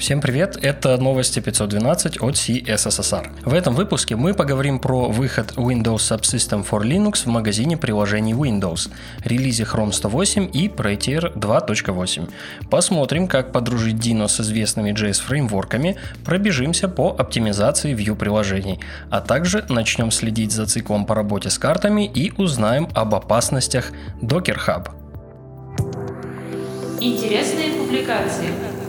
Всем привет, это новости 512 от CSSR. В этом выпуске мы поговорим про выход Windows Subsystem for Linux в магазине приложений Windows, релизе Chrome 108 и Prettier 2.8. Посмотрим, как подружить Dino с известными JS-фреймворками, пробежимся по оптимизации View приложений, а также начнем следить за циклом по работе с картами и узнаем об опасностях Docker Hub. Интересные публикации.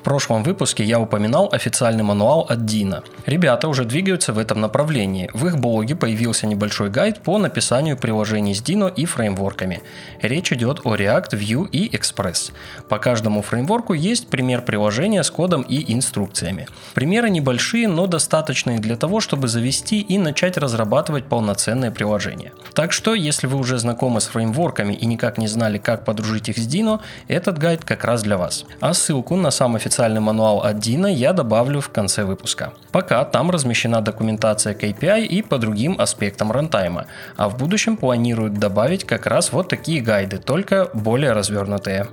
В прошлом выпуске я упоминал официальный мануал от Дина. Ребята уже двигаются в этом направлении. В их блоге появился небольшой гайд по написанию приложений с Dino и фреймворками. Речь идет о React, Vue и Express. По каждому фреймворку есть пример приложения с кодом и инструкциями. Примеры небольшие, но достаточные для того, чтобы завести и начать разрабатывать полноценное приложение. Так что, если вы уже знакомы с фреймворками и никак не знали, как подружить их с Dino, этот гайд как раз для вас. А ссылку на сам официальный официальный мануал от Дина я добавлю в конце выпуска. Пока там размещена документация KPI и по другим аспектам рантайма, а в будущем планируют добавить как раз вот такие гайды, только более развернутые.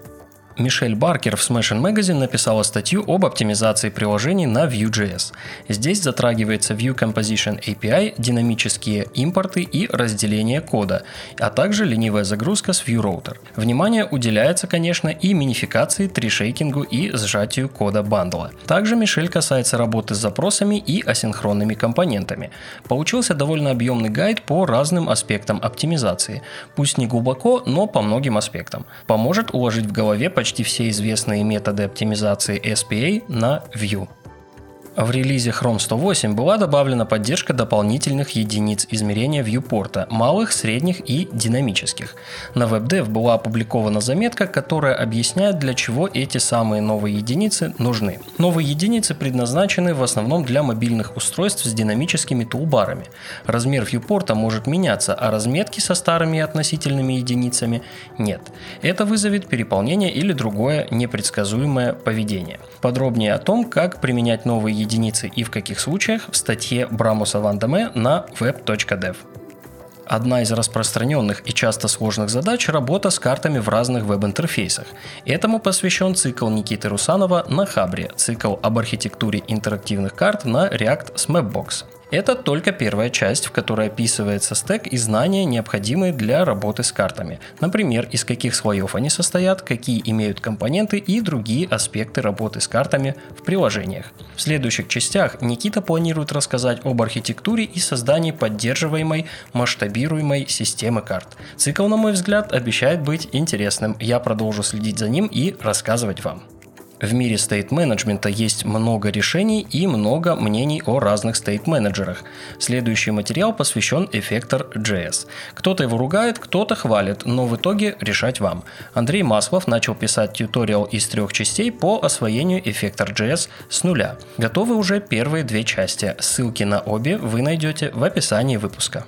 Мишель Баркер в Smashing Magazine написала статью об оптимизации приложений на Vue.js. Здесь затрагивается Vue Composition API, динамические импорты и разделение кода, а также ленивая загрузка с Vue Router. Внимание уделяется, конечно, и минификации, трешейкингу и сжатию кода бандла. Также Мишель касается работы с запросами и асинхронными компонентами. Получился довольно объемный гайд по разным аспектам оптимизации. Пусть не глубоко, но по многим аспектам. Поможет уложить в голове почти почти все известные методы оптимизации SPA на Vue. В релизе Chrome 108 была добавлена поддержка дополнительных единиц измерения viewport, малых, средних и динамических. На WebDev была опубликована заметка, которая объясняет, для чего эти самые новые единицы нужны. Новые единицы предназначены в основном для мобильных устройств с динамическими тулбарами. Размер viewport может меняться, а разметки со старыми относительными единицами нет. Это вызовет переполнение или другое непредсказуемое поведение. Подробнее о том, как применять новые единицы единицы и в каких случаях в статье Брамуса Вандаме на web.dev. Одна из распространенных и часто сложных задач – работа с картами в разных веб-интерфейсах. Этому посвящен цикл Никиты Русанова на Хабре, цикл об архитектуре интерактивных карт на React с Mapbox. Это только первая часть, в которой описывается стек и знания, необходимые для работы с картами. Например, из каких слоев они состоят, какие имеют компоненты и другие аспекты работы с картами в приложениях. В следующих частях Никита планирует рассказать об архитектуре и создании поддерживаемой, масштабируемой системы карт. Цикл, на мой взгляд, обещает быть интересным. Я продолжу следить за ним и рассказывать вам. В мире стейт-менеджмента есть много решений и много мнений о разных стейт-менеджерах. Следующий материал посвящен эффектор JS. Кто-то его ругает, кто-то хвалит, но в итоге решать вам. Андрей Маслов начал писать тьюториал из трех частей по освоению эффектор JS с нуля. Готовы уже первые две части. Ссылки на обе вы найдете в описании выпуска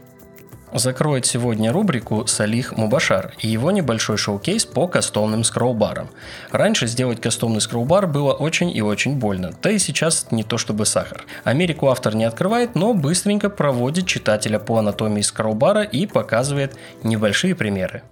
закроет сегодня рубрику Салих Мубашар и его небольшой шоу-кейс по кастомным скроллбарам. Раньше сделать кастомный скроллбар было очень и очень больно, да и сейчас не то чтобы сахар. Америку автор не открывает, но быстренько проводит читателя по анатомии скроллбара и показывает небольшие примеры.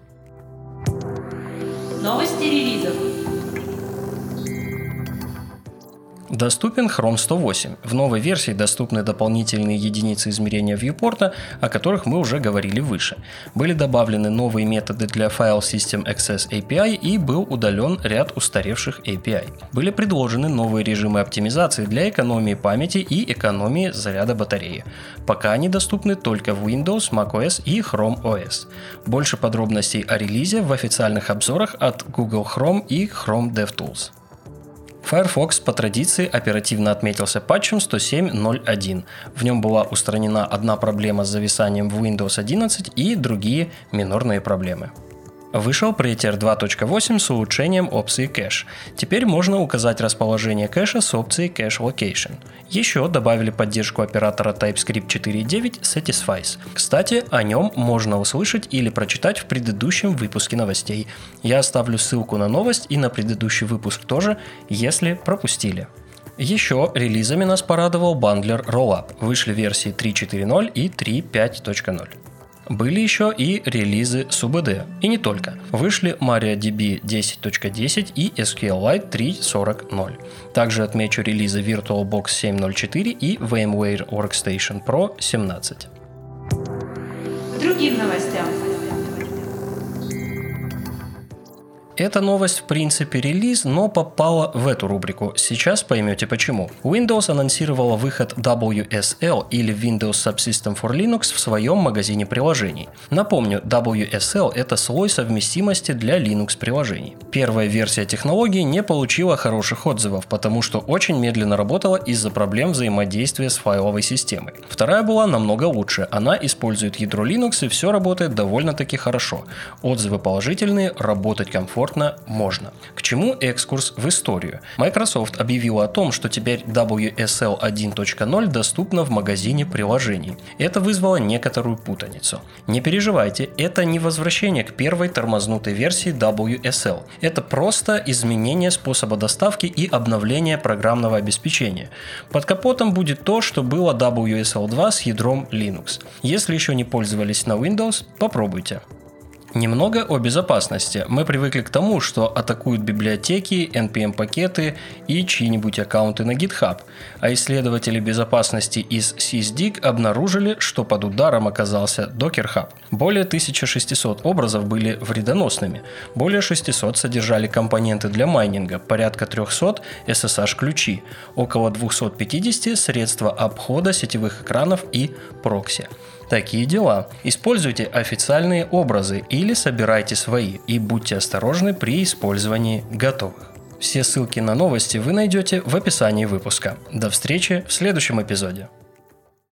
Доступен Chrome 108. В новой версии доступны дополнительные единицы измерения viewport, о которых мы уже говорили выше. Были добавлены новые методы для File System Access API и был удален ряд устаревших API. Были предложены новые режимы оптимизации для экономии памяти и экономии заряда батареи. Пока они доступны только в Windows, macOS и Chrome OS. Больше подробностей о релизе в официальных обзорах от Google Chrome и Chrome DevTools. Firefox по традиции оперативно отметился патчем 107.0.1. В нем была устранена одна проблема с зависанием в Windows 11 и другие минорные проблемы. Вышел Prettier 2.8 с улучшением опции кэш. Теперь можно указать расположение кэша с опцией Cache Location. Еще добавили поддержку оператора TypeScript 4.9 Satisfies. Кстати, о нем можно услышать или прочитать в предыдущем выпуске новостей. Я оставлю ссылку на новость и на предыдущий выпуск тоже, если пропустили. Еще релизами нас порадовал бандлер Rollup. Вышли версии 3.4.0 и 3.5.0. Были еще и релизы SUBD, и не только. Вышли MariaDB 10.10 и SQLite 3.40.0. Также отмечу релизы VirtualBox 7.0.4 и VMware Workstation Pro 17. К другим новостям. Эта новость в принципе релиз, но попала в эту рубрику. Сейчас поймете почему. Windows анонсировала выход WSL или Windows Subsystem for Linux в своем магазине приложений. Напомню, WSL это слой совместимости для Linux приложений. Первая версия технологии не получила хороших отзывов, потому что очень медленно работала из-за проблем взаимодействия с файловой системой. Вторая была намного лучше. Она использует ядро Linux и все работает довольно-таки хорошо. Отзывы положительные, работать комфортно комфортно можно. К чему экскурс в историю? Microsoft объявила о том, что теперь WSL 1.0 доступна в магазине приложений. Это вызвало некоторую путаницу. Не переживайте, это не возвращение к первой тормознутой версии WSL. Это просто изменение способа доставки и обновление программного обеспечения. Под капотом будет то, что было WSL 2 с ядром Linux. Если еще не пользовались на Windows, попробуйте. Немного о безопасности. Мы привыкли к тому, что атакуют библиотеки, NPM-пакеты и чьи-нибудь аккаунты на GitHub, а исследователи безопасности из SysDig обнаружили, что под ударом оказался Docker Hub. Более 1600 образов были вредоносными, более 600 содержали компоненты для майнинга, порядка 300 SSH-ключи, около 250 средства обхода сетевых экранов и прокси. Такие дела. Используйте официальные образы или собирайте свои и будьте осторожны при использовании готовых. Все ссылки на новости вы найдете в описании выпуска. До встречи в следующем эпизоде.